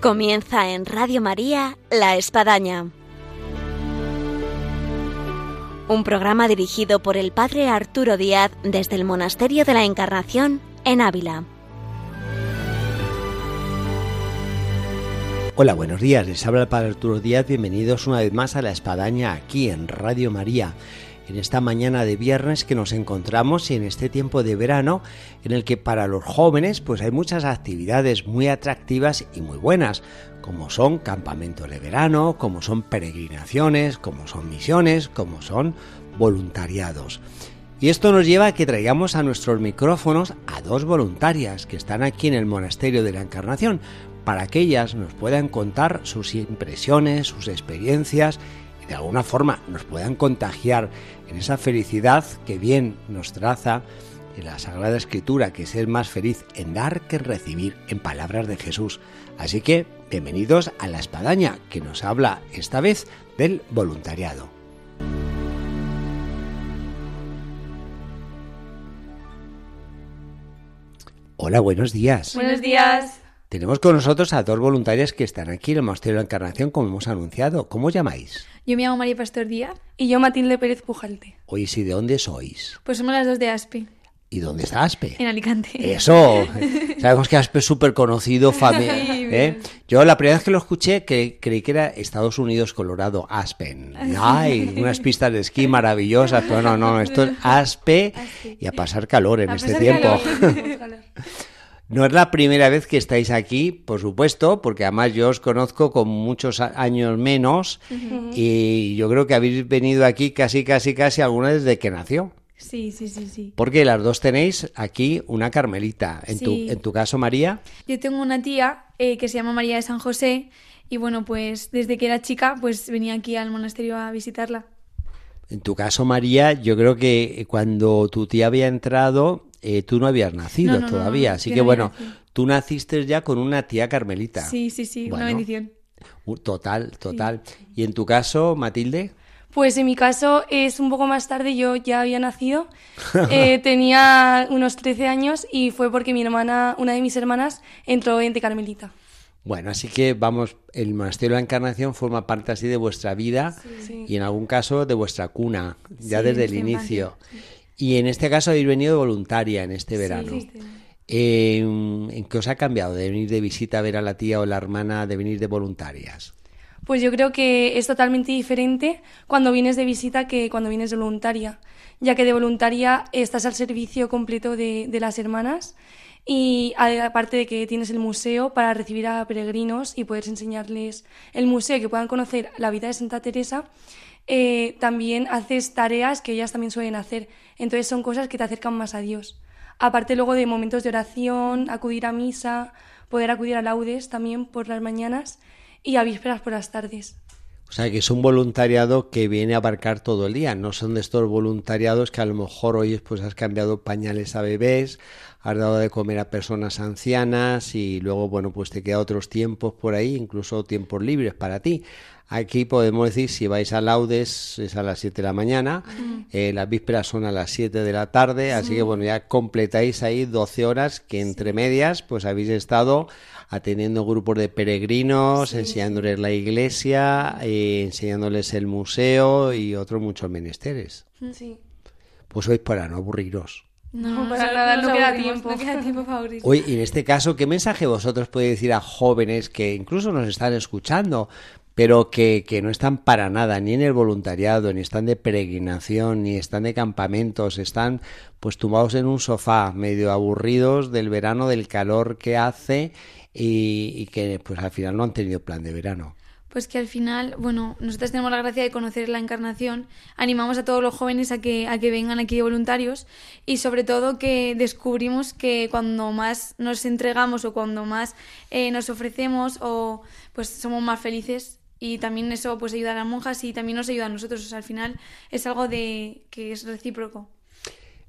Comienza en Radio María La Espadaña. Un programa dirigido por el Padre Arturo Díaz desde el Monasterio de la Encarnación en Ávila. Hola, buenos días. Les habla el Padre Arturo Díaz. Bienvenidos una vez más a La Espadaña aquí en Radio María en esta mañana de viernes que nos encontramos y en este tiempo de verano en el que para los jóvenes pues hay muchas actividades muy atractivas y muy buenas, como son campamentos de verano, como son peregrinaciones, como son misiones, como son voluntariados. Y esto nos lleva a que traigamos a nuestros micrófonos a dos voluntarias que están aquí en el Monasterio de la Encarnación, para que ellas nos puedan contar sus impresiones, sus experiencias de alguna forma nos puedan contagiar en esa felicidad que bien nos traza en la Sagrada Escritura, que es el más feliz en dar que recibir, en palabras de Jesús. Así que, bienvenidos a la espadaña, que nos habla esta vez del voluntariado. Hola, buenos días. Buenos días. Tenemos con nosotros a dos voluntarias que están aquí en el Monasterio de la Encarnación, como hemos anunciado. ¿Cómo os llamáis? Yo me llamo María Pastor Díaz. Y yo Matilde Pérez Pujalte. Oye, ¿y de dónde sois? Pues somos las dos de Aspe. ¿Y dónde está Aspe? En Alicante. Eso. Sabemos que Aspe es súper conocido. ¿eh? Yo la primera vez que lo escuché que, creí que era Estados Unidos, Colorado, Aspen. Hay unas pistas de esquí maravillosas, pero no, no, esto es Aspe y a pasar calor en este tiempo. No es la primera vez que estáis aquí, por supuesto, porque además yo os conozco con muchos años menos y yo creo que habéis venido aquí casi, casi, casi alguna desde que nació. Sí, sí, sí, sí. Porque las dos tenéis aquí una Carmelita. En, tu, en tu caso, María. Yo tengo una tía eh, que se llama María de San José y bueno, pues desde que era chica, pues venía aquí al monasterio a visitarla. En tu caso, María, yo creo que cuando tu tía había entrado, eh, tú no habías nacido todavía. así que bueno, tú naciste ya con una tía Carmelita. Sí, sí, sí, una bendición. Total, total. ¿Y en tu caso, Matilde? Pues en mi caso es un poco más tarde, yo ya había nacido, eh, tenía unos 13 años y fue porque mi hermana, una de mis hermanas, entró en de Carmelita. Bueno, así que vamos, el monasterio de la Encarnación forma parte así de vuestra vida y en algún caso de vuestra cuna, ya desde el inicio. Y en este caso habéis venido voluntaria en este verano. ¿En qué os ha cambiado de venir de visita a ver a la tía o la hermana, de venir de voluntarias? Pues yo creo que es totalmente diferente cuando vienes de visita que cuando vienes de voluntaria, ya que de voluntaria estás al servicio completo de, de las hermanas y aparte de que tienes el museo para recibir a peregrinos y poder enseñarles el museo y que puedan conocer la vida de Santa Teresa, eh, también haces tareas que ellas también suelen hacer. Entonces son cosas que te acercan más a Dios. Aparte luego de momentos de oración, acudir a misa, poder acudir a laudes también por las mañanas y a vísperas por las tardes. O sea que es un voluntariado que viene a abarcar todo el día, no son de estos voluntariados que a lo mejor hoy pues has cambiado pañales a bebés, has dado de comer a personas ancianas y luego bueno pues te queda otros tiempos por ahí, incluso tiempos libres para ti. Aquí podemos decir, si vais a laudes es a las 7 de la mañana, eh, las vísperas son a las 7 de la tarde, así que bueno, ya completáis ahí 12 horas que entre medias pues habéis estado atendiendo grupos de peregrinos, enseñándoles la iglesia, eh, enseñándoles el museo y otros muchos menesteres. Sí. Pues hoy para no aburriros. No, para nada, no, queda tiempo. No queda tiempo favorito. Oye, y en este caso, ¿qué mensaje vosotros podéis decir a jóvenes que incluso nos están escuchando, pero que, que, no están para nada ni en el voluntariado, ni están de peregrinación, ni están de campamentos, están pues tumbados en un sofá, medio aburridos del verano, del calor que hace y, que pues al final no han tenido plan de verano. Pues que al final, bueno, nosotros tenemos la gracia de conocer la encarnación, animamos a todos los jóvenes a que, a que vengan aquí de voluntarios y sobre todo que descubrimos que cuando más nos entregamos o cuando más eh, nos ofrecemos o pues somos más felices y también eso pues ayuda a las monjas y también nos ayuda a nosotros. O sea, al final es algo de que es recíproco.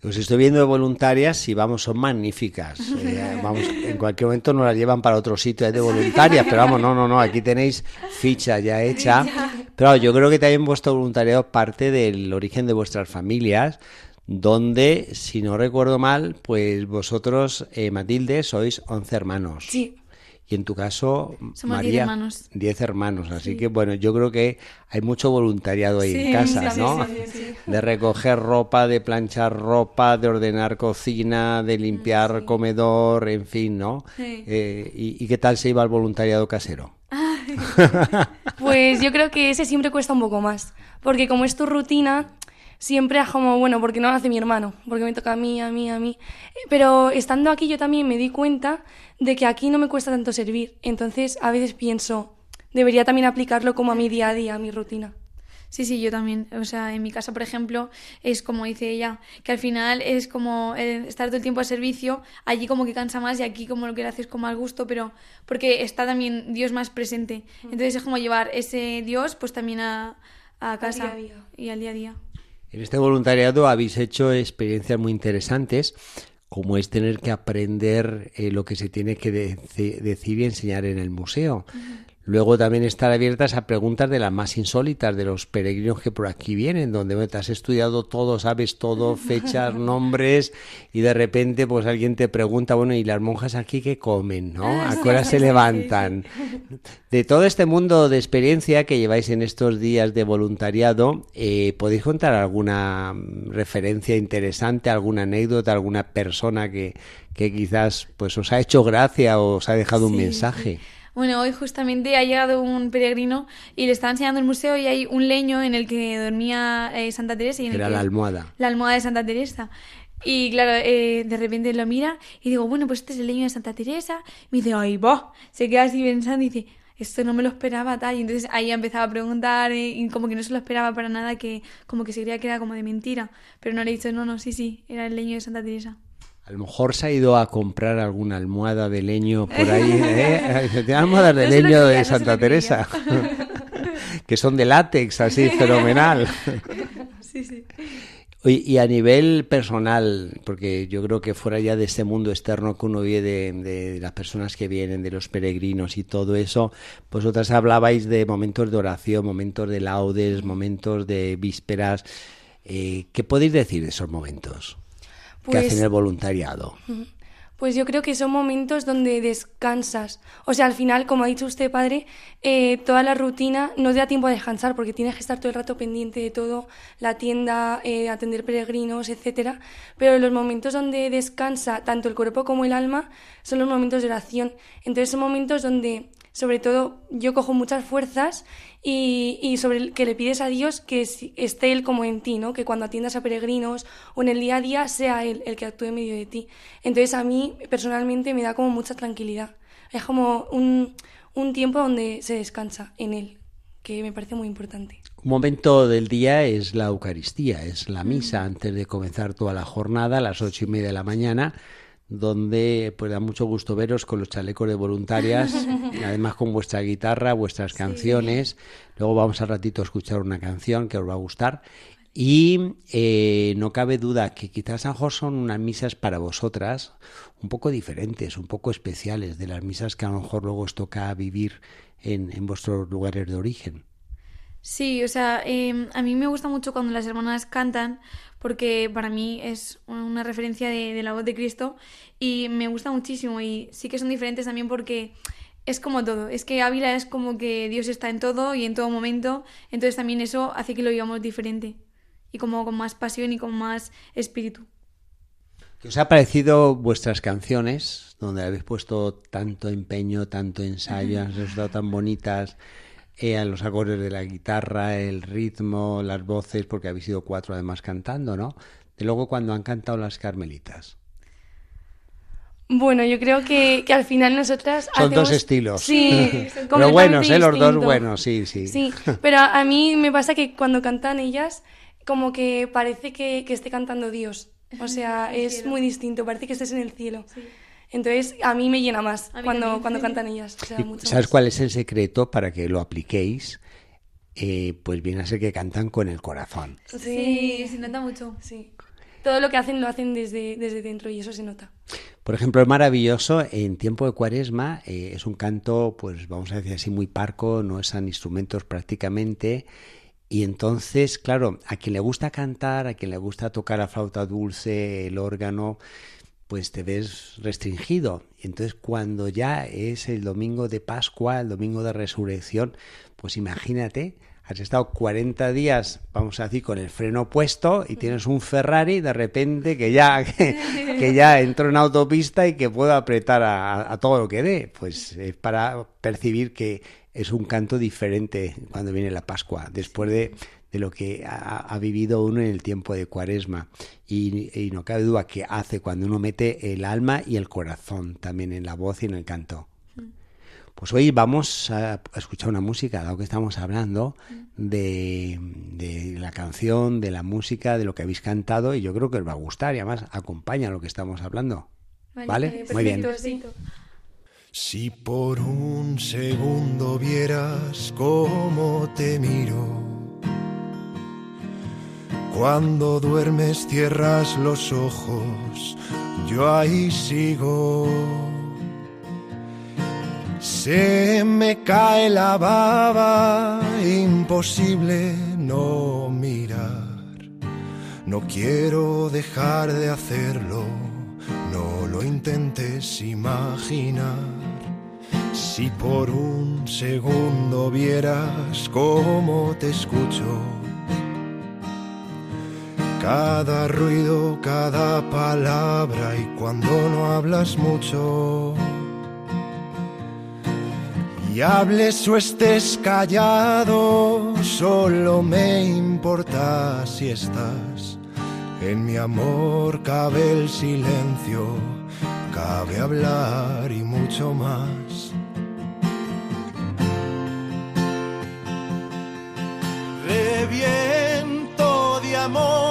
Os estoy viendo de voluntarias y vamos, son magníficas. Eh, vamos, en cualquier momento nos las llevan para otro sitio de voluntarias, pero vamos, no, no, no, aquí tenéis ficha ya hecha. Pero yo creo que también vuestro voluntariado parte del origen de vuestras familias, donde, si no recuerdo mal, pues vosotros, eh, Matilde, sois 11 hermanos. Sí. Y en tu caso, Somos María, diez hermanos. Diez hermanos, así que bueno, yo creo que hay mucho voluntariado ahí en casa, ¿no? de recoger ropa, de planchar ropa, de ordenar cocina, de limpiar comedor, en fin, ¿no? Eh, y, ¿Y qué tal se iba el voluntariado casero? pues yo creo que ese siempre cuesta un poco más, porque como es tu rutina, siempre es como, bueno, porque no lo hace mi hermano, porque me toca a mí, a mí, a mí. Pero estando aquí yo también me di cuenta de que aquí no me cuesta tanto servir. Entonces a veces pienso, debería también aplicarlo como a mi día a día, a mi rutina. Sí, sí, yo también. O sea, en mi casa, por ejemplo, es como dice ella, que al final es como estar todo el tiempo a servicio, allí como que cansa más y aquí como lo que haces con más gusto, pero porque está también Dios más presente. Mm. Entonces es como llevar ese Dios pues también a, a casa y al día a día. En este voluntariado habéis hecho experiencias muy interesantes, como es tener que aprender eh, lo que se tiene que decir y enseñar en el museo. Luego también estar abiertas a preguntas de las más insólitas de los peregrinos que por aquí vienen, donde te has estudiado todo, sabes todo, fechas, nombres, y de repente pues alguien te pregunta, bueno, ¿y las monjas aquí qué comen? ¿no? ¿A qué hora se levantan? De todo este mundo de experiencia que lleváis en estos días de voluntariado, eh, ¿podéis contar alguna referencia interesante, alguna anécdota, alguna persona que, que quizás pues os ha hecho gracia o os ha dejado un mensaje? Bueno, hoy justamente ha llegado un peregrino y le estaba enseñando el museo y hay un leño en el que dormía eh, Santa Teresa. Y Era la almohada. La almohada de Santa Teresa. Y claro, eh, de repente lo mira y digo, bueno, pues este es el leño de Santa Teresa. Me dice, ay, va. Se queda así pensando y dice, esto no me lo esperaba tal. Y entonces ahí empezaba a preguntar eh, y como que no se lo esperaba para nada, que como que se creía que era como de mentira. Pero no le he dicho, no, no, sí, sí, era el leño de Santa Teresa. A lo mejor se ha ido a comprar alguna almohada de leño por ahí. ¿eh? Almohadas de leño de Santa Teresa. que son de látex, así, fenomenal. sí, sí. Y a nivel personal, porque yo creo que fuera ya de este mundo externo que uno ve de, las personas que vienen, de los peregrinos y todo eso, vosotras hablabais de momentos de oración, momentos de laudes, momentos de vísperas. Eh, ¿Qué podéis decir de esos momentos? Que hacen pues el voluntariado? Pues yo creo que son momentos donde descansas. O sea, al final, como ha dicho usted, padre, eh, toda la rutina no te da tiempo a descansar porque tienes que estar todo el rato pendiente de todo, la tienda, eh, atender peregrinos, etcétera. Pero los momentos donde descansa tanto el cuerpo como el alma son los momentos de oración. Entonces son momentos donde sobre todo yo cojo muchas fuerzas y, y sobre el que le pides a Dios que esté Él como en ti, ¿no? que cuando atiendas a peregrinos o en el día a día sea Él el que actúe en medio de ti. Entonces a mí personalmente me da como mucha tranquilidad. Es como un, un tiempo donde se descansa en Él, que me parece muy importante. Un momento del día es la Eucaristía, es la misa antes de comenzar toda la jornada a las ocho y media de la mañana donde pues da mucho gusto veros con los chalecos de voluntarias, además con vuestra guitarra, vuestras canciones. Luego vamos a ratito a escuchar una canción que os va a gustar. Y eh, no cabe duda que quizás a son unas misas para vosotras un poco diferentes, un poco especiales de las misas que a lo mejor luego os toca vivir en, en vuestros lugares de origen. Sí, o sea, em, a mí me gusta mucho cuando las hermanas cantan porque para mí es una referencia de, la voz de Cristo y me gusta muchísimo y sí que son diferentes también porque es como todo, es que Ávila es como que Dios está en todo y en todo momento, entonces también eso hace que lo vivamos diferente y como con más pasión y con más espíritu. ¿Qué os ha parecido vuestras canciones, donde habéis puesto tanto empeño, tanto ensayo, han resultado tan bonitas? Eh, los acordes de la guitarra, el ritmo, las voces, porque habéis sido cuatro además cantando, ¿no? De luego cuando han cantado las carmelitas. Bueno, yo creo que, que al final nosotras Son dos estilos. Sí, Pero buenos, ¿eh? Los dos buenos, sí, sí. Sí, pero a mí me pasa que cuando cantan ellas, como que parece que, que esté cantando Dios. O sea, es muy distinto, parece que estés en el cielo. Sí. Entonces, a mí me llena más cuando, cuando cantan ellas. ¿Sabes cuál es el secreto para que lo apliquéis? Eh, pues viene a ser que cantan con el corazón. Sí, se nota mucho. Sí. Todo lo que hacen lo hacen desde, desde dentro y eso se nota. Por ejemplo, es maravilloso en tiempo de cuaresma, eh, es un canto, pues vamos a decir así, muy parco, no usan instrumentos prácticamente. Y entonces, claro, a quien le gusta cantar, a quien le gusta tocar la flauta dulce, el órgano, pues te ves restringido. Entonces cuando ya es el domingo de Pascua, el domingo de resurrección, pues imagínate, has estado 40 días, vamos a decir, con el freno puesto y tienes un Ferrari de repente que ya, que, ya entró en autopista y que puedo apretar a, a todo lo que dé. Pues es para percibir que es un canto diferente cuando viene la Pascua, después de, de lo que ha, vivido uno en el tiempo de Cuaresma. Y, no cabe duda que hace cuando uno mete el alma y el corazón también en la voz y en el canto. Pues hoy vamos a escuchar una música, dado que estamos hablando de, de, la canción, de la música, de lo que habéis cantado, y yo creo que os va a gustar y además acompaña lo que estamos hablando. ¿Vale? Muy bien. Si por un segundo vieras cómo te miro, cuando duermes cierras los ojos, yo ahí sigo. Se me cae la baba, imposible no mirar. No quiero dejar de hacerlo, no lo intentes imaginar. Si por un segundo vieras cómo te escucho, cada ruido, cada palabra y cuando no hablas mucho, y hables o estés callado, solo me importa si estás. En mi amor cabe el silencio, cabe hablar y mucho más. viento de amor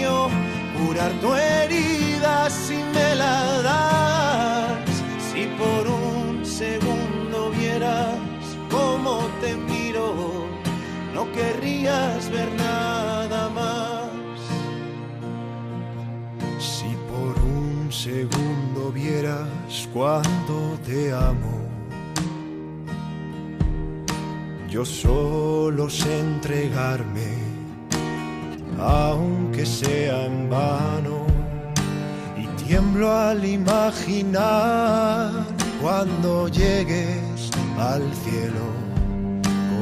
curar tu herida si me la das. Si por un segundo vieras cómo te miro, no querrías ver nada más. Si por un segundo vieras cuando te amo. Yo solo sé entregarme, aunque sea en vano, y tiemblo al imaginar cuando llegues al cielo.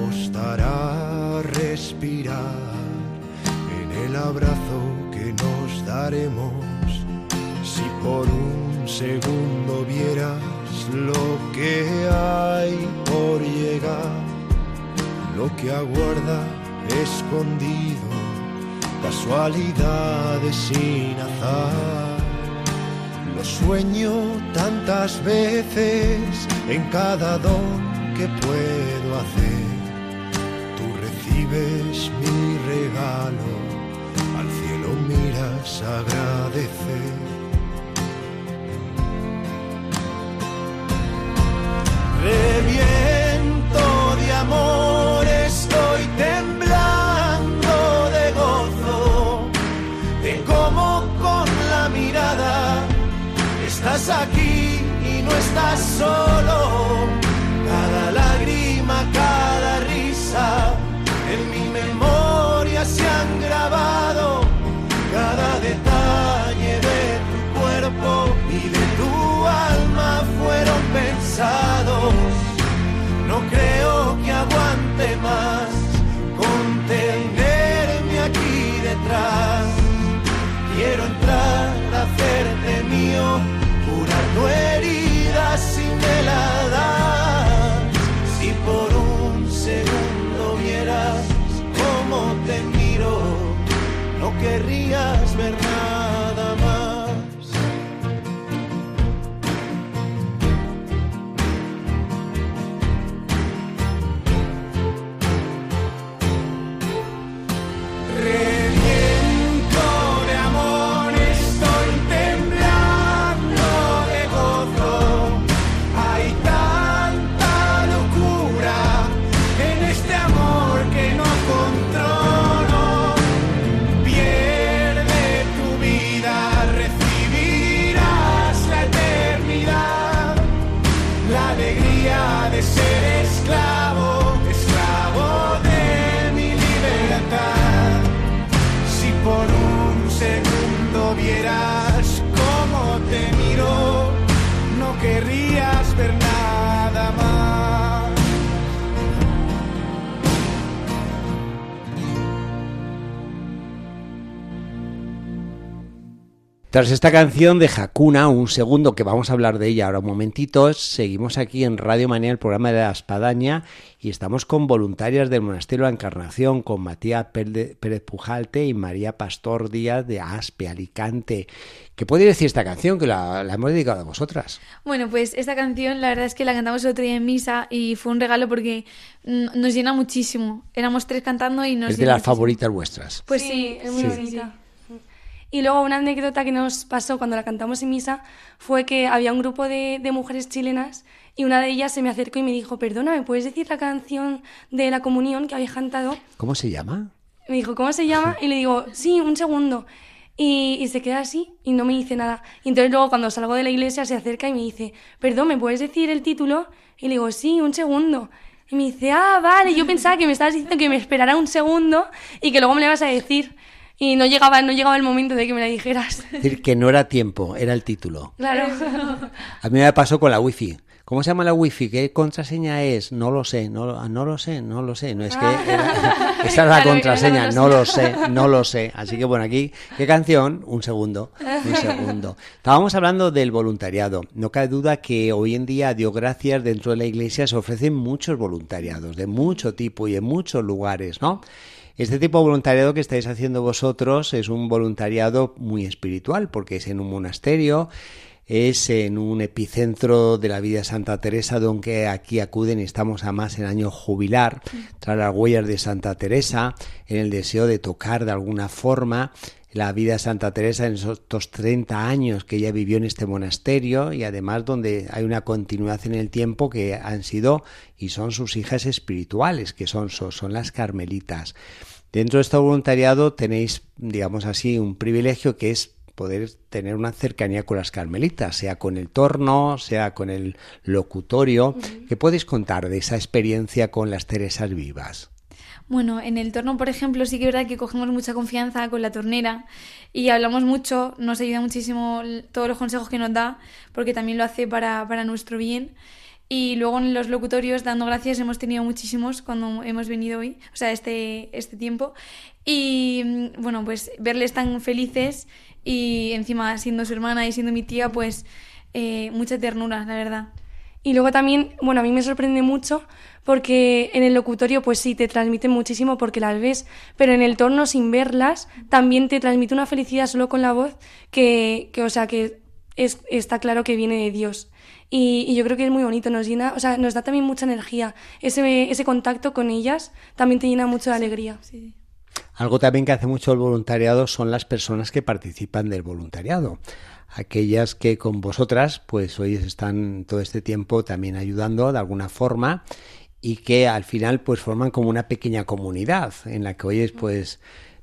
Costará respirar en el abrazo que nos daremos si por un segundo vieras lo que hay por llegar, lo que aguarda escondido, casualidades sin azar. Lo sueño tantas veces en cada don que puedo hacer. Tú recibes mi regalo, al cielo miras agradecer solo. querrías ver. No ver nada más. Tras esta canción de Hakuna, un segundo que vamos a hablar de ella ahora un momentito, seguimos aquí en Radio Manía, el programa de la Espadaña, y estamos con voluntarias del Monasterio de la Encarnación, con Matías Pérez Pujalte y María Pastor Díaz de Aspe, Alicante. ¿Qué puede decir esta canción que la, la, hemos dedicado a vosotras? Bueno, pues esta canción la verdad es que la cantamos el otro día en misa y fue un regalo porque nos llena muchísimo. Éramos tres cantando y nos... Es de las muchísimo. favoritas vuestras. Pues sí, sí es muy sí. bonita. Y luego una anécdota que nos pasó cuando la cantamos en misa fue que había un grupo de, de, mujeres chilenas y una de ellas se me acercó y me dijo, perdona, ¿me puedes decir la canción de la comunión que habéis cantado? ¿Cómo se llama? Me dijo, ¿cómo se llama? Y le digo, sí, un segundo. Y, y, se queda así y no me dice nada. Y entonces luego cuando salgo de la iglesia se acerca y me dice, perdón, ¿me puedes decir el título? Y le digo, sí, un segundo. Y me dice, ah, vale, yo pensaba que me estabas diciendo que me esperara un segundo y que luego me le vas a decir y no llegaba, no llegaba el momento de que me la dijeras. Es decir, que no era tiempo, era el título. Claro. A mí me pasó con la wifi. ¿Cómo se llama la wifi? ¿Qué contraseña es? No lo sé, no, no lo sé, no lo sé. No es que era, esa es la contraseña, no lo sé, no lo sé. Así que bueno, aquí, ¿qué canción? Un segundo, un segundo. Estábamos hablando del voluntariado. No cabe duda que hoy en día, Dios gracias, dentro de la iglesia se ofrecen muchos voluntariados, de mucho tipo y en muchos lugares, ¿no? Este tipo de voluntariado que estáis haciendo vosotros es un voluntariado muy espiritual porque es en un monasterio, es en un epicentro de la vida de Santa Teresa, donde aquí acuden y estamos a más en año jubilar, tras las huellas de Santa Teresa, en el deseo de tocar de alguna forma la vida de Santa Teresa en esos 30 años que ella vivió en este monasterio y además donde hay una continuación en el tiempo que han sido y son sus hijas espirituales, que son, son las carmelitas. Dentro de este voluntariado tenéis, digamos así, un privilegio que es poder tener una cercanía con las carmelitas, sea con el torno, sea con el locutorio. ¿Qué podéis contar de esa experiencia con las Teresas vivas? Bueno, en el torno, por ejemplo, sí que es verdad que cogemos mucha confianza con la tornera y hablamos mucho, nos ayuda muchísimo todos los consejos que nos da, porque también lo hace para, para nuestro bien. Y luego en los locutorios, dando gracias, hemos tenido muchísimos cuando hemos venido hoy, o sea, este, este tiempo. Y bueno, pues verles tan felices y encima siendo su hermana y siendo mi tía, pues eh, mucha ternura, la verdad. Y luego también, bueno, a mí me sorprende mucho porque en el locutorio pues sí, te transmiten muchísimo porque las ves, pero en el torno sin verlas también te transmite una felicidad solo con la voz que, que o sea, que es, está claro que viene de Dios. Y, y, yo creo que es muy bonito, nos llena, o sea, nos da también mucha energía. Ese, ese contacto con ellas también te llena mucho de alegría. Sí. Algo también que hace mucho el voluntariado son las personas que participan del voluntariado aquellas que con vosotras pues hoy están todo este tiempo también ayudando de alguna forma y que al final pues forman como una pequeña comunidad en la que hoy pues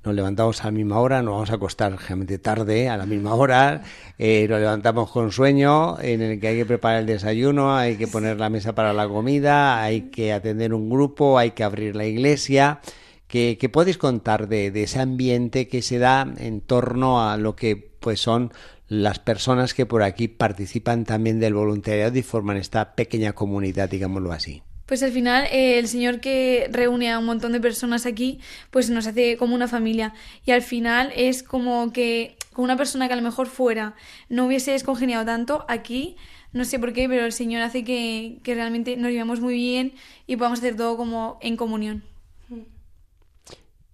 nos levantamos a la misma hora, nos vamos a acostar generalmente tarde, a la misma hora, eh, nos levantamos con sueño, en el que hay que preparar el desayuno, hay que poner la mesa para la comida, hay que atender un grupo, hay que abrir la iglesia. ¿Qué, qué podéis contar de, de, ese ambiente que se da en torno a lo que pues son las personas que por aquí participan también del voluntariado y forman esta pequeña comunidad, digámoslo así? Pues al final eh, el Señor que reúne a un montón de personas aquí, pues nos hace como una familia. Y al final es como que con una persona que a lo mejor fuera no hubiese descongeniado tanto, aquí no sé por qué, pero el Señor hace que, que realmente nos vivamos muy bien y podamos hacer todo como en comunión.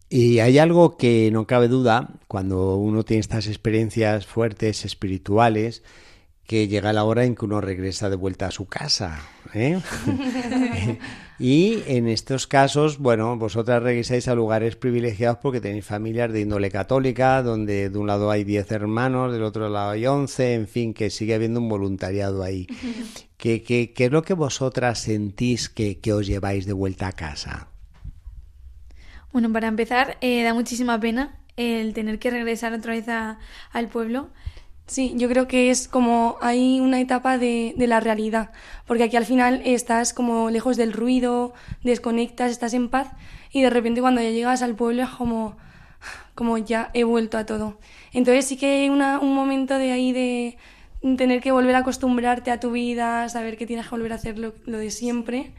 Y hay algo que no cabe duda cuando uno tiene estas experiencias fuertes, espirituales, que llega la hora en que uno regresa de vuelta a su casa. ¿eh? y en estos casos, bueno, vosotras regresáis a lugares privilegiados porque tenéis familias de índole católica, donde de un lado hay 10 hermanos, del otro lado hay 11, en fin, que sigue habiendo un voluntariado ahí. ¿Qué, qué, qué es lo que vosotras sentís que, que os lleváis de vuelta a casa? Bueno, para empezar, eh, da muchísima pena el tener que regresar otra vez a, al pueblo. Sí, yo creo que es como hay una etapa de, de, la realidad, porque aquí al final estás como lejos del ruido, desconectas, estás en paz y de repente cuando ya llegas al pueblo es como, como ya he vuelto a todo. Entonces sí que hay una, un momento de ahí de tener que volver a acostumbrarte a tu vida, saber que tienes que volver a hacer lo, lo de siempre,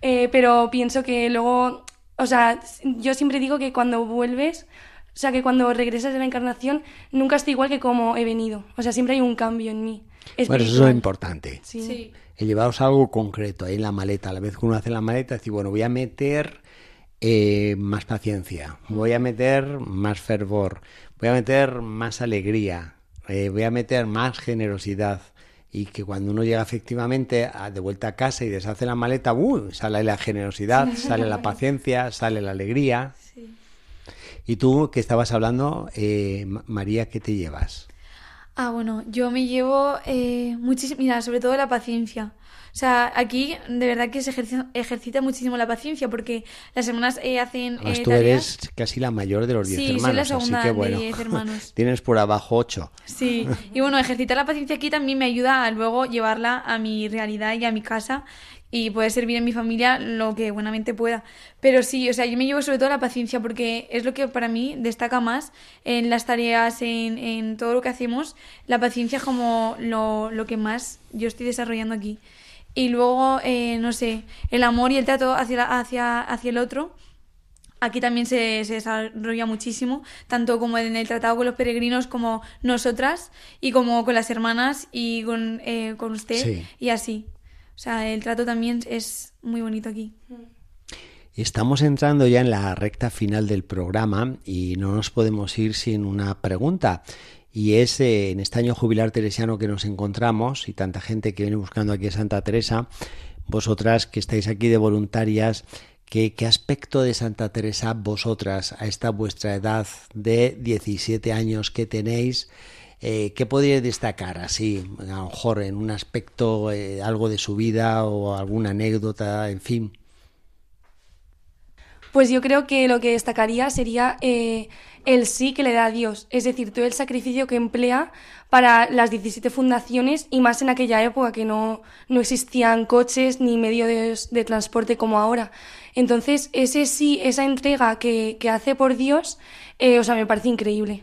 eh, pero pienso que luego, o sea, yo siempre digo que cuando vuelves o sea, que cuando regresas de la encarnación nunca estoy igual que como he venido. O sea, siempre hay un cambio en mí. Bueno, eso es lo importante. Sí. sí. El llevaros algo concreto ahí en la maleta. A la vez que uno hace la maleta, decir, bueno, voy a meter eh, más paciencia, voy a meter más fervor, voy a meter más alegría, eh, voy a meter más generosidad. Y que cuando uno llega efectivamente a, de vuelta a casa y deshace la maleta, ¡uh! sale la generosidad, sale la paciencia, sale la alegría. Sí. Y tú, que estabas hablando, eh, María, ¿qué te llevas? Ah, bueno, yo me llevo eh, muchísimo, mira, sobre todo la paciencia. O sea, aquí de verdad que se ejercita, ejercita muchísimo la paciencia porque las hermanas eh, hacen. Además, eh, tú tareas... eres casi la mayor de los diez sí, hermanos. Soy la segunda así que bueno, de diez hermanos. tienes por abajo ocho. Sí, y bueno, ejercitar la paciencia aquí también me ayuda a luego llevarla a mi realidad y a mi casa y poder servir en mi familia lo que buenamente pueda. Pero sí, o sea, yo me llevo sobre todo la paciencia porque es lo que para mí destaca más en las tareas, en, en todo lo que hacemos, la paciencia como lo, lo que más yo estoy desarrollando aquí. Y luego, eh, no sé, el amor y el trato hacia, hacia, hacia el otro. Aquí también se, se, desarrolla muchísimo, tanto como en el tratado con los peregrinos como nosotras, y como con las hermanas y con, eh, con usted, Sí. y así. O sea, el trato también es muy bonito aquí. Estamos entrando ya en la recta final del programa y no nos podemos ir sin una pregunta. Y es eh, en este año jubilar teresiano que nos encontramos y tanta gente que viene buscando aquí a Santa Teresa, vosotras que estáis aquí de voluntarias, ¿qué, qué aspecto de Santa Teresa vosotras a esta vuestra edad de 17 años que tenéis? Eh, ¿Qué podríais destacar así, a lo mejor en un aspecto, eh, algo de su vida o alguna anécdota, en fin? Pues yo creo que lo que destacaría sería eh, el sí que le da a Dios, es decir, todo el sacrificio que emplea para las 17 fundaciones y más en aquella época que no, no existían coches ni medios de, de, transporte como ahora. Entonces, ese sí, esa entrega que, que hace por Dios, eh, o sea, me parece increíble.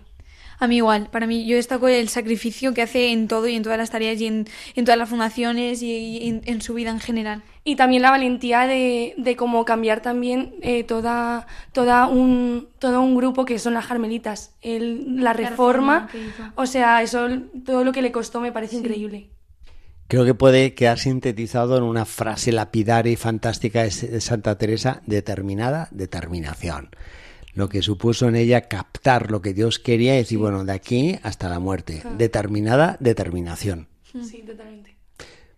A mí igual, para mí yo destaco el sacrificio que hace en todo y en todas las tareas y en, en todas las fundaciones y, y en, en, su vida en general. Y también la valentía de, de cómo cambiar también eh, toda, toda un, todo un grupo que son las carmelitas. El, la reforma, La o sea, eso todo lo que le costó me parece Sí. increíble. Creo que puede quedar sintetizado en una frase lapidaria y fantástica de Santa Teresa, determinada determinación. Lo que supuso en ella captar lo que Dios quería y decir, bueno, de aquí hasta la muerte. Claro. Determinada determinación. Sí, totalmente.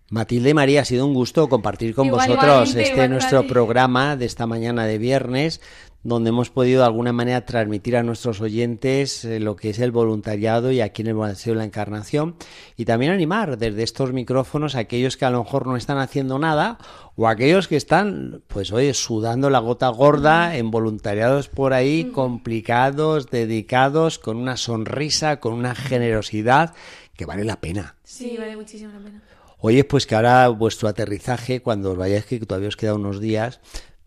Matilde y María, ha sido un gusto compartir con Igual, vosotros este igual, nuestro programa de esta mañana de viernes, donde hemos podido de alguna manera transmitir a nuestros oyentes eh, lo que es el voluntariado y aquí en el Monasterio de la Encarnación y también animar desde estos micrófonos a aquellos que a lo mejor no están haciendo nada o aquellos que están, pues oye, sudando la gota gorda en voluntariados por ahí, complicados, dedicados, con una sonrisa, con una generosidad que vale la pena. Sí, vale muchísimo la pena. Oye, pues que ahora vuestro aterrizaje, cuando os vayáis, que todavía os queda unos días,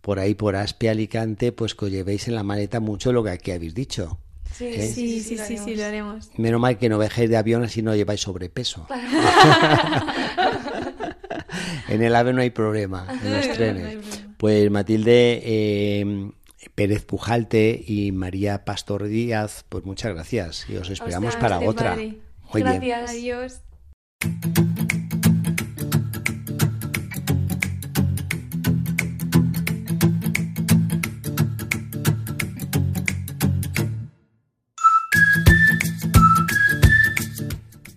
por ahí por Aspia, Alicante, pues que os llevéis en la maleta mucho lo que aquí habéis dicho. Sí, ¿Eh? Sí, sí, lo sí, lo haremos. Menos mal que no viajéis de avión así no lleváis sobrepeso. en el ave no hay problema, en los No trenes. problema. Pues Matilde eh, Pérez Pujalte y María Pastor Díaz, pues muchas gracias y os esperamos para otra. padre. Muy bien. Gracias. Adiós.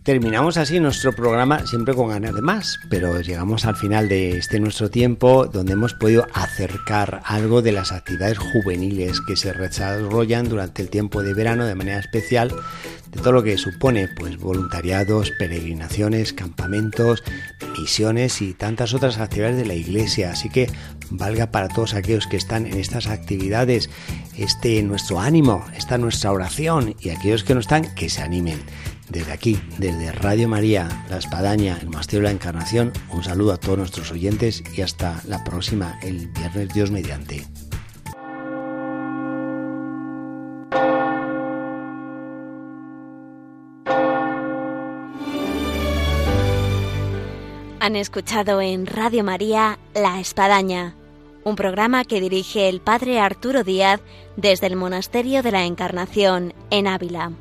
Terminamos así nuestro programa siempre con ganas de más, pero llegamos al final de este nuestro tiempo donde hemos podido acercar algo de las actividades juveniles que se desarrollan durante el tiempo de verano de manera especial, de todo lo que supone pues voluntariados, peregrinaciones, campamentos, misiones y tantas otras actividades de la iglesia, así que valga para todos aquellos que están en estas actividades este nuestro ánimo, esta nuestra oración y aquellos que no están que se animen. Desde aquí, desde Radio María, La Espadaña, el Monasterio de la Encarnación, un saludo a todos nuestros oyentes y hasta la próxima, el viernes Dios mediante. Han escuchado en Radio María La Espadaña, un programa que dirige el Padre Arturo Díaz desde el Monasterio de la Encarnación en Ávila.